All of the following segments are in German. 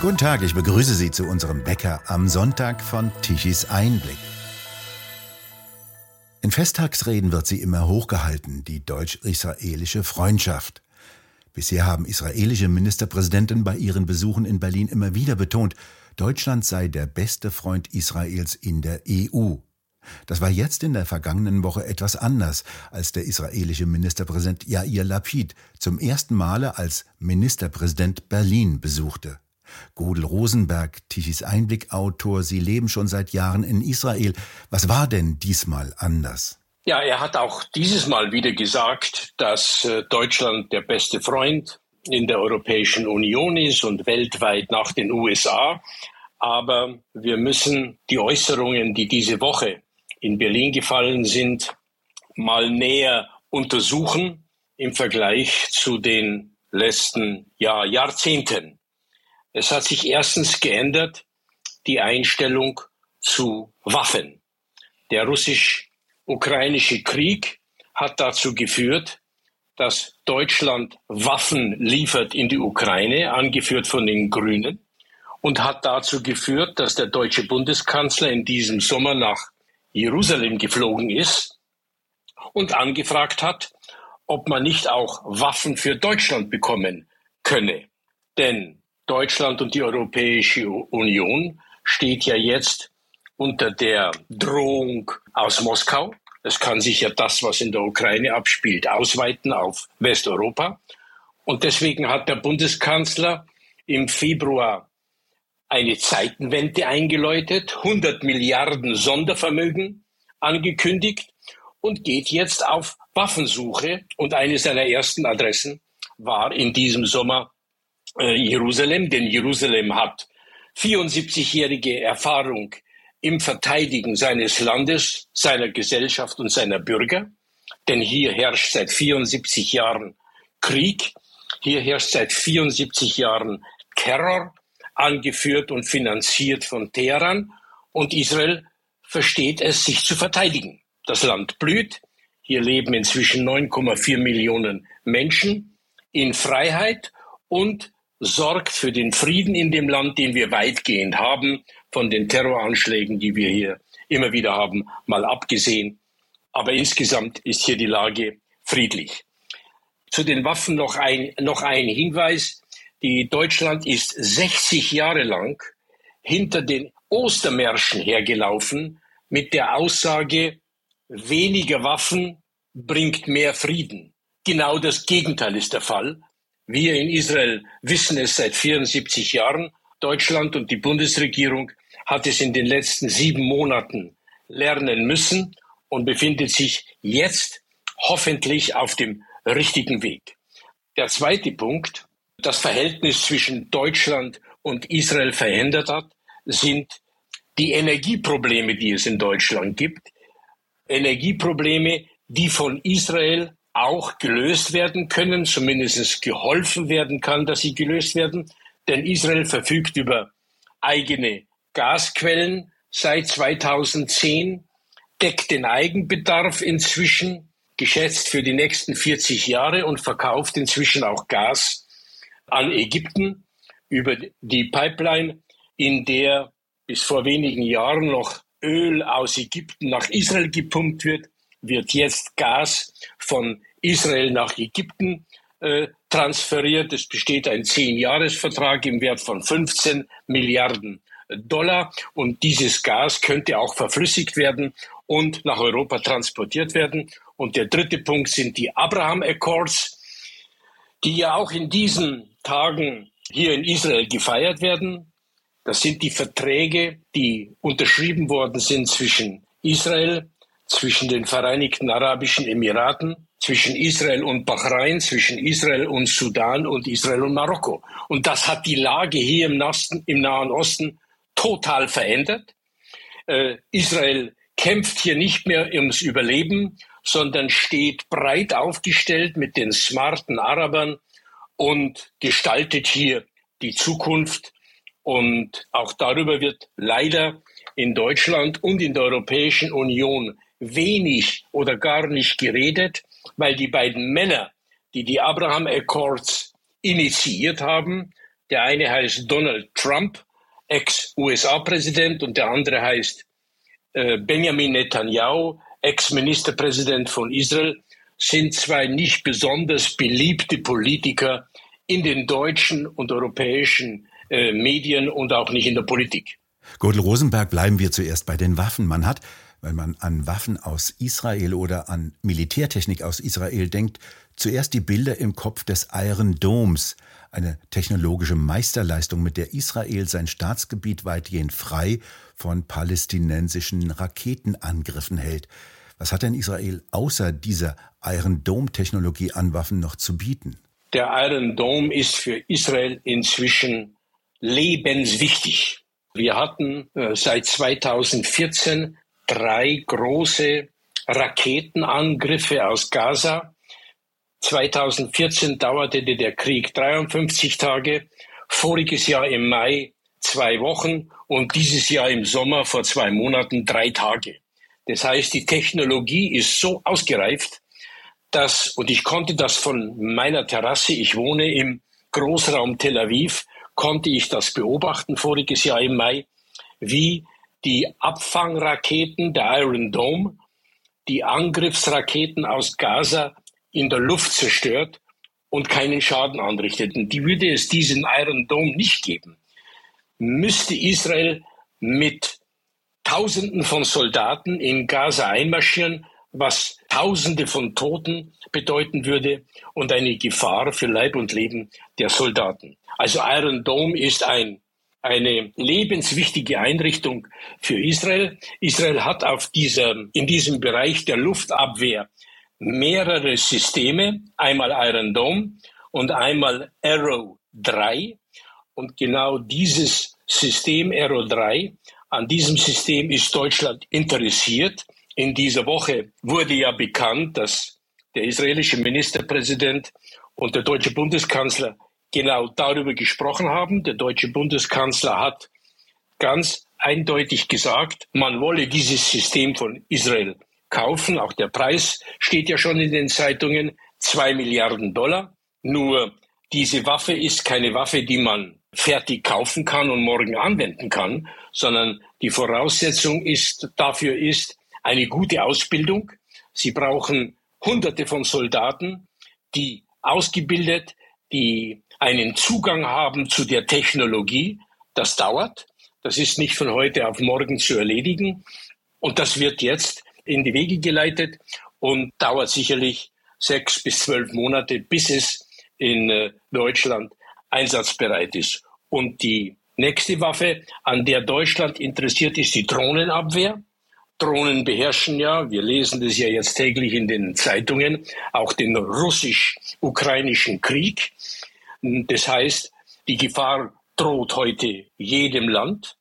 Guten Tag, ich begrüße Sie zu unserem Bäcker am Sonntag von Tichys Einblick. In Festtagsreden wird sie immer hochgehalten, die deutsch-israelische Freundschaft. Bisher haben israelische Ministerpräsidenten bei ihren Besuchen in Berlin immer wieder betont, Deutschland sei der beste Freund Israels in der EU. Das war jetzt in der vergangenen Woche etwas anders, als der israelische Ministerpräsident Yair Lapid zum ersten Male als Ministerpräsident Berlin besuchte. Godel Rosenberg, Tichys Einblickautor, Sie leben schon seit Jahren in Israel. Was war denn diesmal anders? Ja, er hat auch dieses Mal wieder gesagt, dass äh, Deutschland der beste Freund in der Europäischen Union ist und weltweit nach den USA. Aber wir müssen die Äußerungen, die diese Woche in Berlin gefallen sind, mal näher untersuchen im Vergleich zu den letzten ja, Jahrzehnten. Es hat sich erstens geändert die Einstellung zu Waffen. Der russisch-ukrainische Krieg hat dazu geführt, dass Deutschland Waffen liefert in die Ukraine, angeführt von den Grünen, und hat dazu geführt, dass der deutsche Bundeskanzler in diesem Sommer nach Jerusalem geflogen ist und angefragt hat, ob man nicht auch Waffen für Deutschland bekommen könne. Denn Deutschland und die Europäische Union steht ja jetzt unter der Drohung aus Moskau. Es kann sich ja das, was in der Ukraine abspielt, ausweiten auf Westeuropa. Und deswegen hat der Bundeskanzler im Februar eine Zeitenwende eingeläutet, 100 Milliarden Sondervermögen angekündigt und geht jetzt auf Waffensuche. Und eine seiner ersten Adressen war in diesem Sommer äh, Jerusalem, denn Jerusalem hat 74-jährige Erfahrung im Verteidigen seines Landes, seiner Gesellschaft und seiner Bürger. Denn hier herrscht seit 74 Jahren Krieg, hier herrscht seit 74 Jahren Terror, angeführt und finanziert von Teheran. Und Israel versteht es, sich zu verteidigen. Das Land blüht. Hier leben inzwischen 9,4 Millionen Menschen in Freiheit und sorgt für den Frieden in dem Land, den wir weitgehend haben, von den Terroranschlägen, die wir hier immer wieder haben, mal abgesehen. Aber insgesamt ist hier die Lage friedlich. Zu den Waffen noch ein, noch ein Hinweis. Die Deutschland ist 60 Jahre lang hinter den Ostermärschen hergelaufen mit der Aussage, weniger Waffen bringt mehr Frieden. Genau das Gegenteil ist der Fall. Wir in Israel wissen es seit 74 Jahren. Deutschland und die Bundesregierung hat es in den letzten sieben Monaten lernen müssen und befindet sich jetzt hoffentlich auf dem richtigen Weg. Der zweite Punkt, das Verhältnis zwischen Deutschland und Israel verändert hat, sind die Energieprobleme, die es in Deutschland gibt. Energieprobleme, die von Israel auch gelöst werden können, zumindest geholfen werden kann, dass sie gelöst werden. Denn Israel verfügt über eigene Gasquellen seit 2010, deckt den Eigenbedarf inzwischen, geschätzt für die nächsten 40 Jahre und verkauft inzwischen auch Gas an Ägypten über die Pipeline, in der bis vor wenigen Jahren noch Öl aus Ägypten nach Israel gepumpt wird wird jetzt Gas von Israel nach Ägypten äh, transferiert. Es besteht ein Zehn-Jahres-Vertrag im Wert von 15 Milliarden Dollar und dieses Gas könnte auch verflüssigt werden und nach Europa transportiert werden. Und der dritte Punkt sind die Abraham Accords, die ja auch in diesen Tagen hier in Israel gefeiert werden. Das sind die Verträge, die unterschrieben worden sind zwischen Israel, zwischen den Vereinigten Arabischen Emiraten, zwischen Israel und Bahrain, zwischen Israel und Sudan und Israel und Marokko. Und das hat die Lage hier im, Nasten, im Nahen Osten total verändert. Äh, Israel kämpft hier nicht mehr ums Überleben, sondern steht breit aufgestellt mit den smarten Arabern und gestaltet hier die Zukunft. Und auch darüber wird leider in Deutschland und in der Europäischen Union wenig oder gar nicht geredet, weil die beiden Männer, die die Abraham Accords initiiert haben, Der eine heißt Donald Trump, Ex-USA-Präsident, und der andere heißt äh, Benjamin Netanyahu, Ex-Ministerpräsident von Israel, sind zwei nicht besonders beliebte Politiker in den deutschen und europäischen äh, Medien und auch nicht in der Politik. Gordel Rosenberg, bleiben wir zuerst bei den Waffen. Man hat, wenn man an Waffen aus Israel oder an Militärtechnik aus Israel denkt, zuerst die Bilder im Kopf des Iron Domes, eine technologische Meisterleistung, mit der Israel sein Staatsgebiet weitgehend frei von palästinensischen Raketenangriffen hält. Was hat denn Israel außer dieser Iron Dome-Technologie an Waffen noch zu bieten? Der Iron Dome ist für Israel inzwischen lebenswichtig. Wir hatten äh, seit 2014 drei große Raketenangriffe aus Gaza. 2014 dauerte der Krieg 53 Tage, voriges Jahr im Mai zwei Wochen und dieses Jahr im Sommer vor zwei Monaten drei Tage. Das heißt, die Technologie ist so ausgereift, dass, und ich konnte das von meiner Terrasse, ich wohne im Großraum Tel Aviv, konnte ich das beobachten voriges Jahr im Mai, wie die Abfangraketen der Iron Dome die Angriffsraketen aus Gaza in der Luft zerstört und keinen Schaden anrichteten. Die würde es diesen Iron Dome nicht geben, müsste Israel mit Tausenden von Soldaten in Gaza einmarschieren, was Tausende von Toten bedeuten würde und eine Gefahr für Leib und Leben der Soldaten. Also Iron Dome ist ein, eine lebenswichtige Einrichtung für Israel. Israel hat auf dieser, in diesem Bereich der Luftabwehr mehrere Systeme, einmal Iron Dome und einmal Arrow 3. Und genau dieses System Arrow 3, an diesem System ist Deutschland interessiert. In dieser Woche wurde ja bekannt, dass der israelische Ministerpräsident und der deutsche Bundeskanzler genau darüber gesprochen haben. Der deutsche Bundeskanzler hat ganz eindeutig gesagt, man wolle dieses System von Israel kaufen. Auch der Preis steht ja schon in den Zeitungen, zwei Milliarden Dollar. Nur diese Waffe ist keine Waffe, die man fertig kaufen kann und morgen anwenden kann, sondern die Voraussetzung ist, dafür ist eine gute Ausbildung. Sie brauchen Hunderte von Soldaten, die ausgebildet, die einen Zugang haben zu der Technologie. Das dauert. Das ist nicht von heute auf morgen zu erledigen. Und das wird jetzt in die Wege geleitet und dauert sicherlich sechs bis zwölf Monate, bis es in äh, Deutschland einsatzbereit ist. Und die nächste Waffe, an der Deutschland interessiert ist, die Drohnenabwehr. Drohnen beherrschen ja, wir lesen das ja jetzt täglich in den Zeitungen, auch den russisch-ukrainischen Krieg. Das heißt, die Gefahr droht heute jedem Land.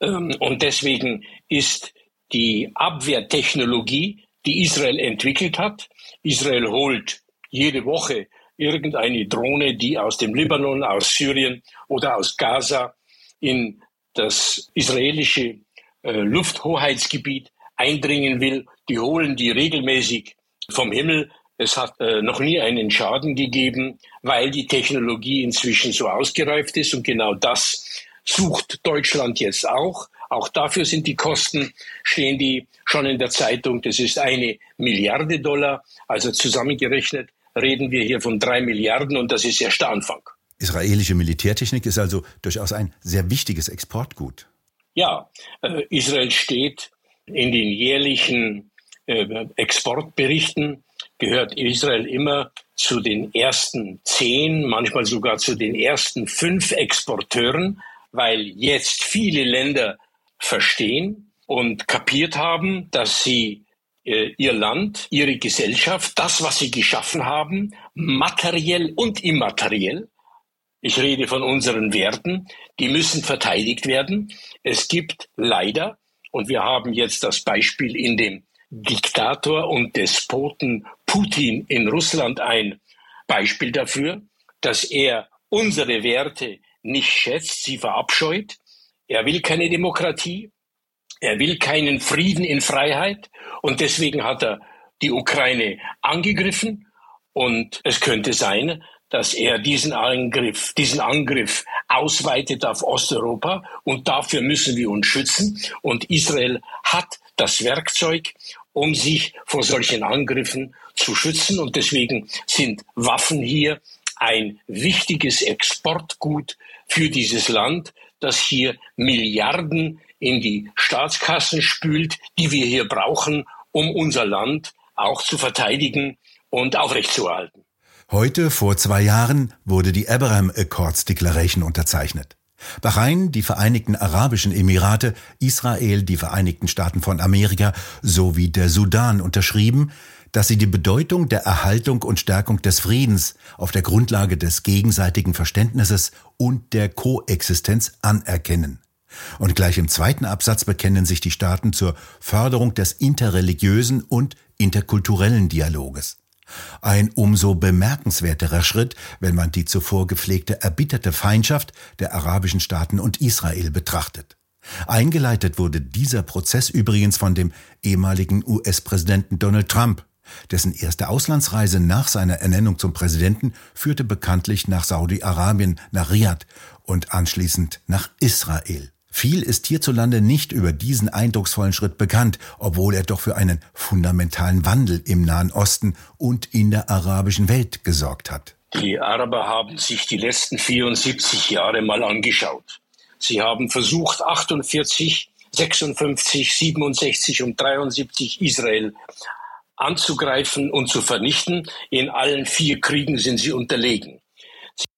Ähm, und deswegen ist die Abwehrtechnologie, die Israel entwickelt hat. Israel holt jede Woche irgendeine Drohne, die aus dem Libanon, aus Syrien oder aus Gaza in das israelische äh, Lufthoheitsgebiet eindringen will. Die holen die regelmäßig vom Himmel. Es hat äh, noch nie einen Schaden gegeben, weil die Technologie inzwischen so ausgereift ist. Und genau das sucht Deutschland jetzt auch. Auch dafür sind die Kosten, stehen die schon in der Zeitung. Das ist eine Milliarde Dollar. Also zusammengerechnet reden wir hier von drei Milliarden und das ist erst der Anfang. Israelische Militärtechnik ist also durchaus ein sehr wichtiges Exportgut. Ja, äh, Israel steht in den jährlichen äh, Exportberichten, gehört Israel immer zu den ersten zehn, manchmal sogar zu den ersten fünf Exporteuren, weil jetzt viele Länder verstehen und kapiert haben, dass sie äh, ihr Land, ihre Gesellschaft, das, was sie geschaffen haben, materiell und immateriell, ich rede von unseren Werten, die müssen verteidigt werden. Es gibt leider, und wir haben jetzt das Beispiel in dem Diktator und Despoten Putin in Russland ein Beispiel dafür, dass er unsere Werte nicht schätzt, sie verabscheut er will keine Demokratie. Er will keinen Frieden in Freiheit. Und deswegen hat er die Ukraine angegriffen. Und es könnte sein, dass er diesen Angriff, diesen Angriff ausweitet auf Osteuropa und dafür müssen wir uns schützen. Und Israel hat das Werkzeug, um sich vor solchen Angriffen zu schützen. Und deswegen sind Waffen hier ein wichtiges Exportgut für dieses Land, das hier Milliarden in die Staatskassen spült, die wir hier brauchen, um unser Land auch zu verteidigen und aufrechtzuerhalten. Heute, vor zwei Jahren, wurde die Abraham Accords Declaration unterzeichnet. Bahrain, die Vereinigten Arabischen Emirate, Israel, die Vereinigten Staaten von Amerika sowie der Sudan unterschrieben, dass sie die Bedeutung der Erhaltung und Stärkung des Friedens auf der Grundlage des gegenseitigen Verständnisses und der Koexistenz anerkennen. Und gleich im zweiten Absatz bekennen sich die Staaten zur Förderung des interreligiösen und interkulturellen Dialoges. Ein umso bemerkenswerterer Schritt, wenn man die zuvor gepflegte erbitterte Feindschaft der arabischen Staaten und Israel betrachtet. Eingeleitet wurde dieser Prozess übrigens von dem ehemaligen US-Präsidenten Donald Trump. Dessen erste Auslandsreise nach seiner Ernennung zum Präsidenten führte bekanntlich nach Saudi-Arabien, nach Riyadh und anschließend nach Israel. Viel ist hierzulande nicht über diesen eindrucksvollen Schritt bekannt, obwohl er doch für einen fundamentalen Wandel im Nahen Osten und in der arabischen Welt gesorgt hat. Die Araber haben sich die letzten 74 Jahre mal angeschaut. Sie haben versucht, 48, 56, 67 und 73 Israel anzugreifen und zu vernichten. In allen vier Kriegen sind sie unterlegen.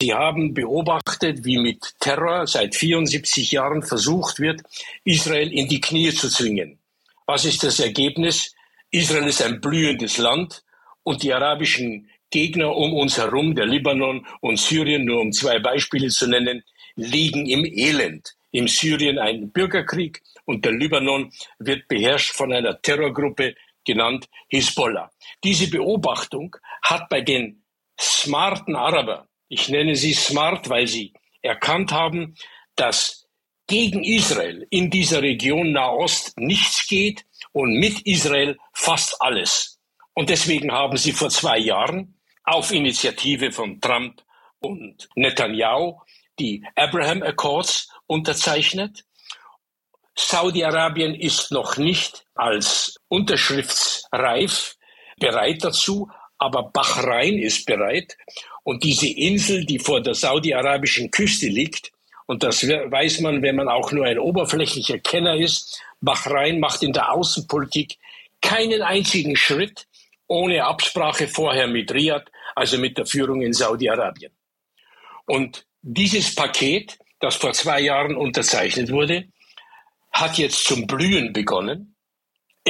Sie haben beobachtet, wie mit Terror seit 74 Jahren versucht wird, Israel in die Knie zu zwingen. Was ist das Ergebnis? Israel ist ein blühendes Land und die arabischen Gegner um uns herum, der Libanon und Syrien, nur um zwei Beispiele zu nennen, liegen im Elend. Im Syrien ein Bürgerkrieg und der Libanon wird beherrscht von einer Terrorgruppe genannt Hisbollah. Diese Beobachtung hat bei den smarten Araber ich nenne sie smart, weil sie erkannt haben, dass gegen Israel in dieser Region Nahost nichts geht und mit Israel fast alles. Und deswegen haben sie vor zwei Jahren auf Initiative von Trump und Netanyahu die Abraham Accords unterzeichnet. Saudi-Arabien ist noch nicht als unterschriftsreif bereit dazu, aber Bahrain ist bereit. Und diese Insel, die vor der saudi-arabischen Küste liegt, und das weiß man, wenn man auch nur ein oberflächlicher Kenner ist, Bahrain macht in der Außenpolitik keinen einzigen Schritt ohne Absprache vorher mit Riyadh, also mit der Führung in Saudi-Arabien. Und dieses Paket, das vor zwei Jahren unterzeichnet wurde, hat jetzt zum Blühen begonnen.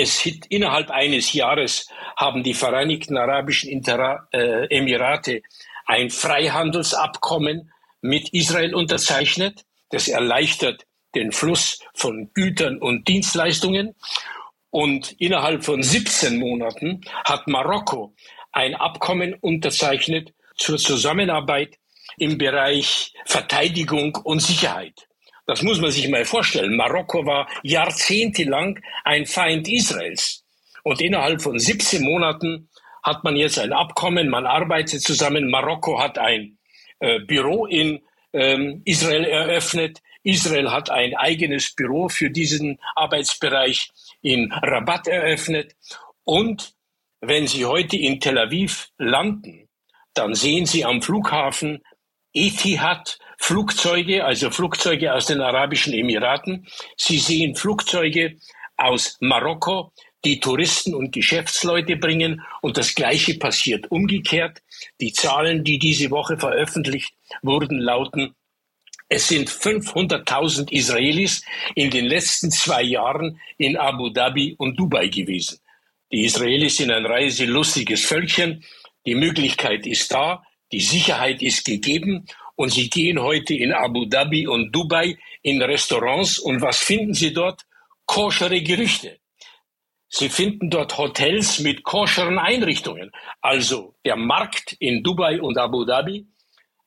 Es hit, innerhalb eines Jahres haben die Vereinigten Arabischen Intera äh, Emirate ein Freihandelsabkommen mit Israel unterzeichnet. Das erleichtert den Fluss von Gütern und Dienstleistungen. Und innerhalb von 17 Monaten hat Marokko ein Abkommen unterzeichnet zur Zusammenarbeit im Bereich Verteidigung und Sicherheit. Das muss man sich mal vorstellen. Marokko war jahrzehntelang ein Feind Israels. Und innerhalb von 17 Monaten hat man jetzt ein Abkommen, man arbeitet zusammen. Marokko hat ein äh, Büro in ähm, Israel eröffnet. Israel hat ein eigenes Büro für diesen Arbeitsbereich in Rabat eröffnet. Und wenn Sie heute in Tel Aviv landen, dann sehen Sie am Flughafen Etihad Flugzeuge, also Flugzeuge aus den Arabischen Emiraten. Sie sehen Flugzeuge aus Marokko, die Touristen und Geschäftsleute bringen. Und das Gleiche passiert umgekehrt. Die Zahlen, die diese Woche veröffentlicht wurden, lauten, es sind 500.000 Israelis in den letzten zwei Jahren in Abu Dhabi und Dubai gewesen. Die Israelis sind ein reiselustiges Völkchen. Die Möglichkeit ist da, die Sicherheit ist gegeben und sie gehen heute in Abu Dhabi und Dubai in Restaurants und was finden sie dort? Koschere Gerüchte. Sie finden dort Hotels mit koscheren Einrichtungen. Also der Markt in Dubai und Abu Dhabi,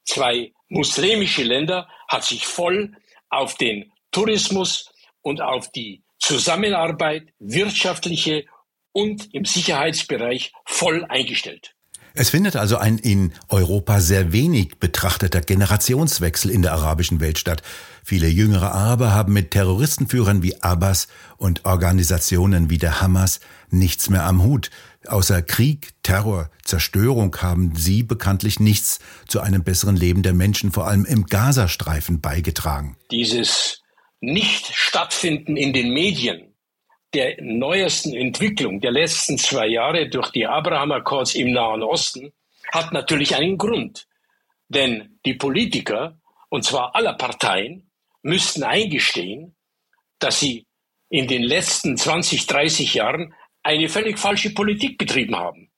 zwei muslimische Länder, hat sich voll auf den Tourismus und auf die Zusammenarbeit, wirtschaftliche und im Sicherheitsbereich voll eingestellt. Es findet also ein in Europa sehr wenig betrachteter Generationswechsel in der arabischen Welt statt. Viele jüngere Araber haben mit Terroristenführern wie Abbas und Organisationen wie der Hamas nichts mehr am Hut. Außer Krieg, Terror, Zerstörung haben sie bekanntlich nichts zu einem besseren Leben der Menschen, vor allem im Gazastreifen, beigetragen. Dieses Nicht-Stattfinden in den Medien der neuesten Entwicklung der letzten zwei Jahre durch die Abraham-Akkords im Nahen Osten hat natürlich einen Grund. Denn die Politiker, und zwar aller Parteien, müssten eingestehen, dass sie in den letzten 20, 30 Jahren eine völlig falsche Politik betrieben haben.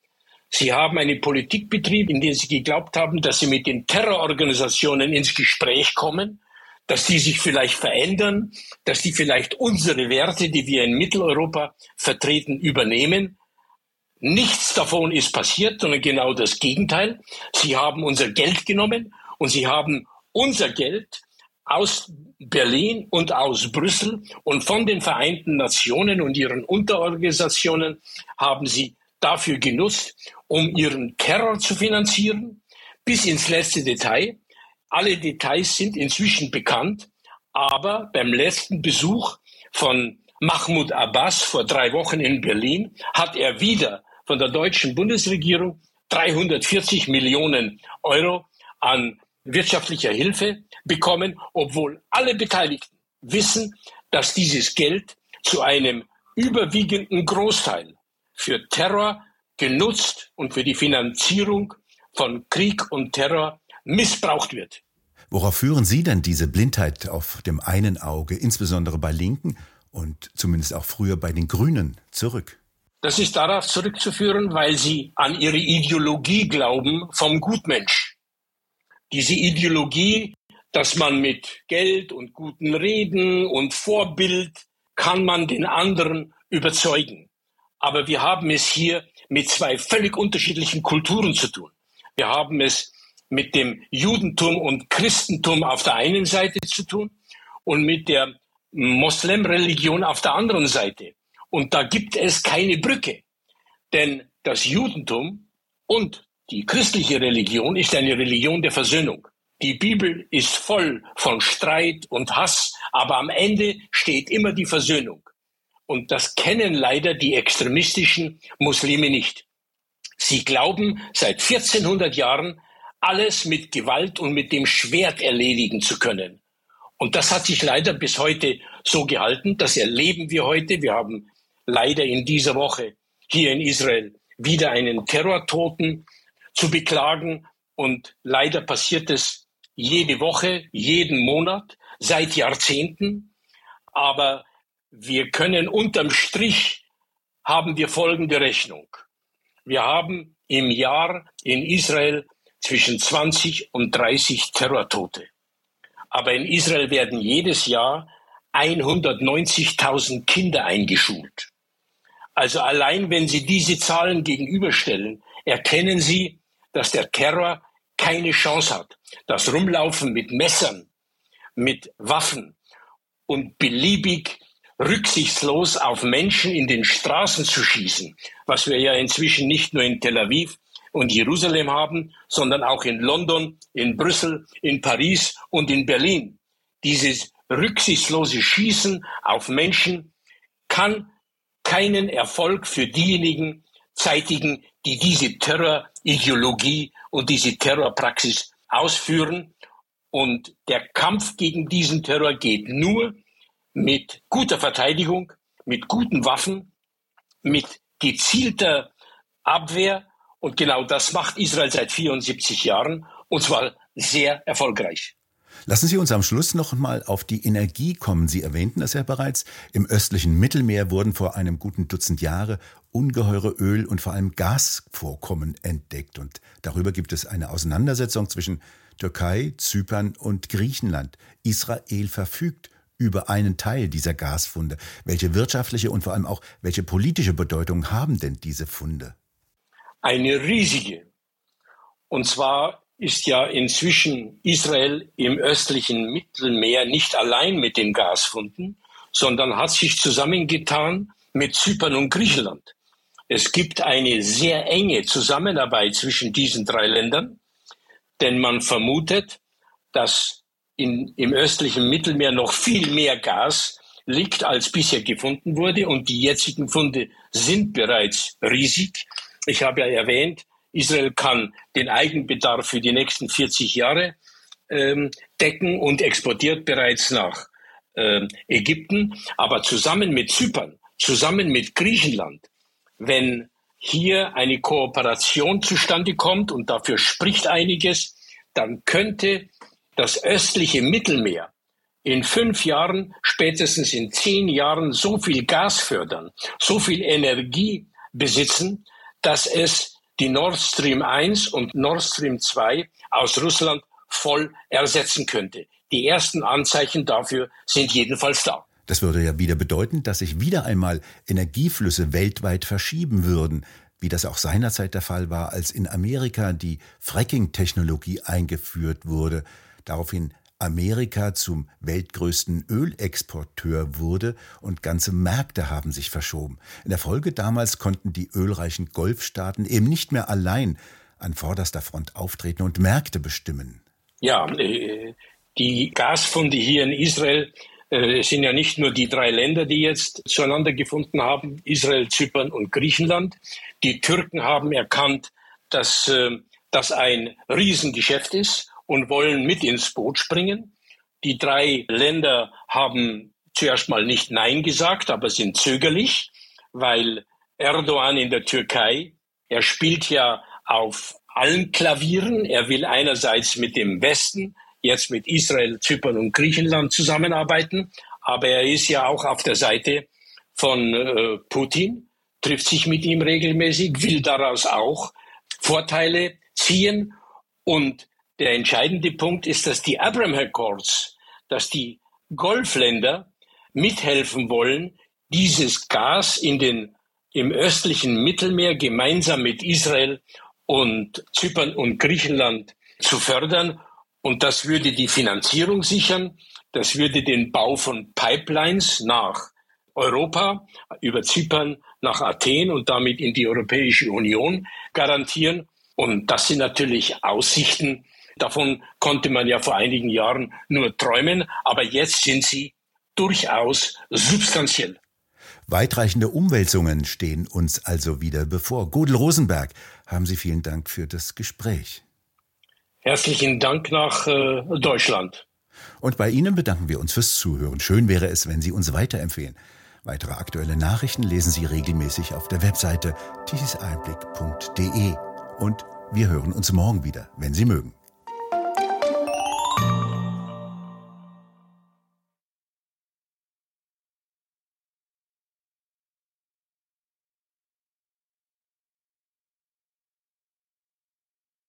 Sie haben eine Politik betrieben, in der sie geglaubt haben, dass sie mit den Terrororganisationen ins Gespräch kommen dass die sich vielleicht verändern, dass die vielleicht unsere Werte, die wir in Mitteleuropa vertreten, übernehmen. Nichts davon ist passiert, sondern genau das Gegenteil. Sie haben unser Geld genommen und sie haben unser Geld aus Berlin und aus Brüssel und von den Vereinten Nationen und ihren Unterorganisationen haben sie dafür genutzt, um ihren Terror zu finanzieren, bis ins letzte Detail. Alle Details sind inzwischen bekannt, aber beim letzten Besuch von Mahmoud Abbas vor drei Wochen in Berlin hat er wieder von der deutschen Bundesregierung 340 Millionen Euro an wirtschaftlicher Hilfe bekommen, obwohl alle Beteiligten wissen, dass dieses Geld zu einem überwiegenden Großteil für Terror genutzt und für die Finanzierung von Krieg und Terror missbraucht wird. Worauf führen Sie denn diese Blindheit auf dem einen Auge, insbesondere bei Linken und zumindest auch früher bei den Grünen, zurück? Das ist darauf zurückzuführen, weil sie an ihre Ideologie glauben vom Gutmensch. Diese Ideologie, dass man mit Geld und guten Reden und Vorbild kann man den anderen überzeugen. Aber wir haben es hier mit zwei völlig unterschiedlichen Kulturen zu tun. Wir haben es mit dem Judentum und Christentum auf der einen Seite zu tun und mit der Moslemreligion auf der anderen Seite. Und da gibt es keine Brücke. Denn das Judentum und die christliche Religion ist eine Religion der Versöhnung. Die Bibel ist voll von Streit und Hass, aber am Ende steht immer die Versöhnung. Und das kennen leider die extremistischen Muslime nicht. Sie glauben seit 1400 Jahren alles mit Gewalt und mit dem Schwert erledigen zu können. Und das hat sich leider bis heute so gehalten. Das erleben wir heute. Wir haben leider in dieser Woche hier in Israel wieder einen Terrortoten zu beklagen. Und leider passiert es jede Woche, jeden Monat, seit Jahrzehnten. Aber wir können unterm Strich haben wir folgende Rechnung. Wir haben im Jahr in Israel zwischen 20 und 30 Terrortote. Aber in Israel werden jedes Jahr 190.000 Kinder eingeschult. Also allein wenn Sie diese Zahlen gegenüberstellen, erkennen Sie, dass der Terror keine Chance hat. Das Rumlaufen mit Messern, mit Waffen und beliebig rücksichtslos auf Menschen in den Straßen zu schießen, was wir ja inzwischen nicht nur in Tel Aviv, und Jerusalem haben, sondern auch in London, in Brüssel, in Paris und in Berlin. Dieses rücksichtslose Schießen auf Menschen kann keinen Erfolg für diejenigen zeitigen, die diese Terrorideologie und diese Terrorpraxis ausführen. Und der Kampf gegen diesen Terror geht nur mit guter Verteidigung, mit guten Waffen, mit gezielter Abwehr und genau das macht Israel seit 74 Jahren und zwar sehr erfolgreich. Lassen Sie uns am Schluss noch mal auf die Energie kommen. Sie erwähnten das ja bereits. Im östlichen Mittelmeer wurden vor einem guten Dutzend Jahre ungeheure Öl- und vor allem Gasvorkommen entdeckt. Und darüber gibt es eine Auseinandersetzung zwischen Türkei, Zypern und Griechenland. Israel verfügt über einen Teil dieser Gasfunde. Welche wirtschaftliche und vor allem auch welche politische Bedeutung haben denn diese Funde? Eine riesige. Und zwar ist ja inzwischen Israel im östlichen Mittelmeer nicht allein mit den Gasfunden, sondern hat sich zusammengetan mit Zypern und Griechenland. Es gibt eine sehr enge Zusammenarbeit zwischen diesen drei Ländern, denn man vermutet, dass in, im östlichen Mittelmeer noch viel mehr Gas liegt, als bisher gefunden wurde. Und die jetzigen Funde sind bereits riesig. Ich habe ja erwähnt, Israel kann den Eigenbedarf für die nächsten 40 Jahre ähm, decken und exportiert bereits nach ähm, Ägypten. Aber zusammen mit Zypern, zusammen mit Griechenland, wenn hier eine Kooperation zustande kommt und dafür spricht einiges, dann könnte das östliche Mittelmeer in fünf Jahren, spätestens in zehn Jahren so viel Gas fördern, so viel Energie besitzen, dass es die Nord Stream 1 und Nord Stream 2 aus Russland voll ersetzen könnte. Die ersten Anzeichen dafür sind jedenfalls da. Das würde ja wieder bedeuten, dass sich wieder einmal Energieflüsse weltweit verschieben würden, wie das auch seinerzeit der Fall war, als in Amerika die Fracking-Technologie eingeführt wurde. Daraufhin Amerika zum weltgrößten Ölexporteur wurde und ganze Märkte haben sich verschoben. In der Folge damals konnten die ölreichen Golfstaaten eben nicht mehr allein an vorderster Front auftreten und Märkte bestimmen. Ja, äh, die Gasfunde hier in Israel äh, sind ja nicht nur die drei Länder, die jetzt zueinander gefunden haben, Israel, Zypern und Griechenland. Die Türken haben erkannt, dass äh, das ein Riesengeschäft ist und wollen mit ins Boot springen. Die drei Länder haben zuerst mal nicht Nein gesagt, aber sind zögerlich, weil Erdogan in der Türkei, er spielt ja auf allen Klavieren. Er will einerseits mit dem Westen, jetzt mit Israel, Zypern und Griechenland zusammenarbeiten, aber er ist ja auch auf der Seite von äh, Putin, trifft sich mit ihm regelmäßig, will daraus auch Vorteile ziehen und der entscheidende Punkt ist, dass die Abraham Accords, dass die Golfländer mithelfen wollen, dieses Gas in den, im östlichen Mittelmeer gemeinsam mit Israel und Zypern und Griechenland zu fördern. Und das würde die Finanzierung sichern. Das würde den Bau von Pipelines nach Europa, über Zypern nach Athen und damit in die Europäische Union garantieren. Und das sind natürlich Aussichten, Davon konnte man ja vor einigen Jahren nur träumen, aber jetzt sind sie durchaus substanziell. Weitreichende Umwälzungen stehen uns also wieder bevor. Gudel Rosenberg, haben Sie vielen Dank für das Gespräch. Herzlichen Dank nach äh, Deutschland. Und bei Ihnen bedanken wir uns fürs Zuhören. Schön wäre es, wenn Sie uns weiterempfehlen. Weitere aktuelle Nachrichten lesen Sie regelmäßig auf der Webseite tisiseinblick.de. Und wir hören uns morgen wieder, wenn Sie mögen.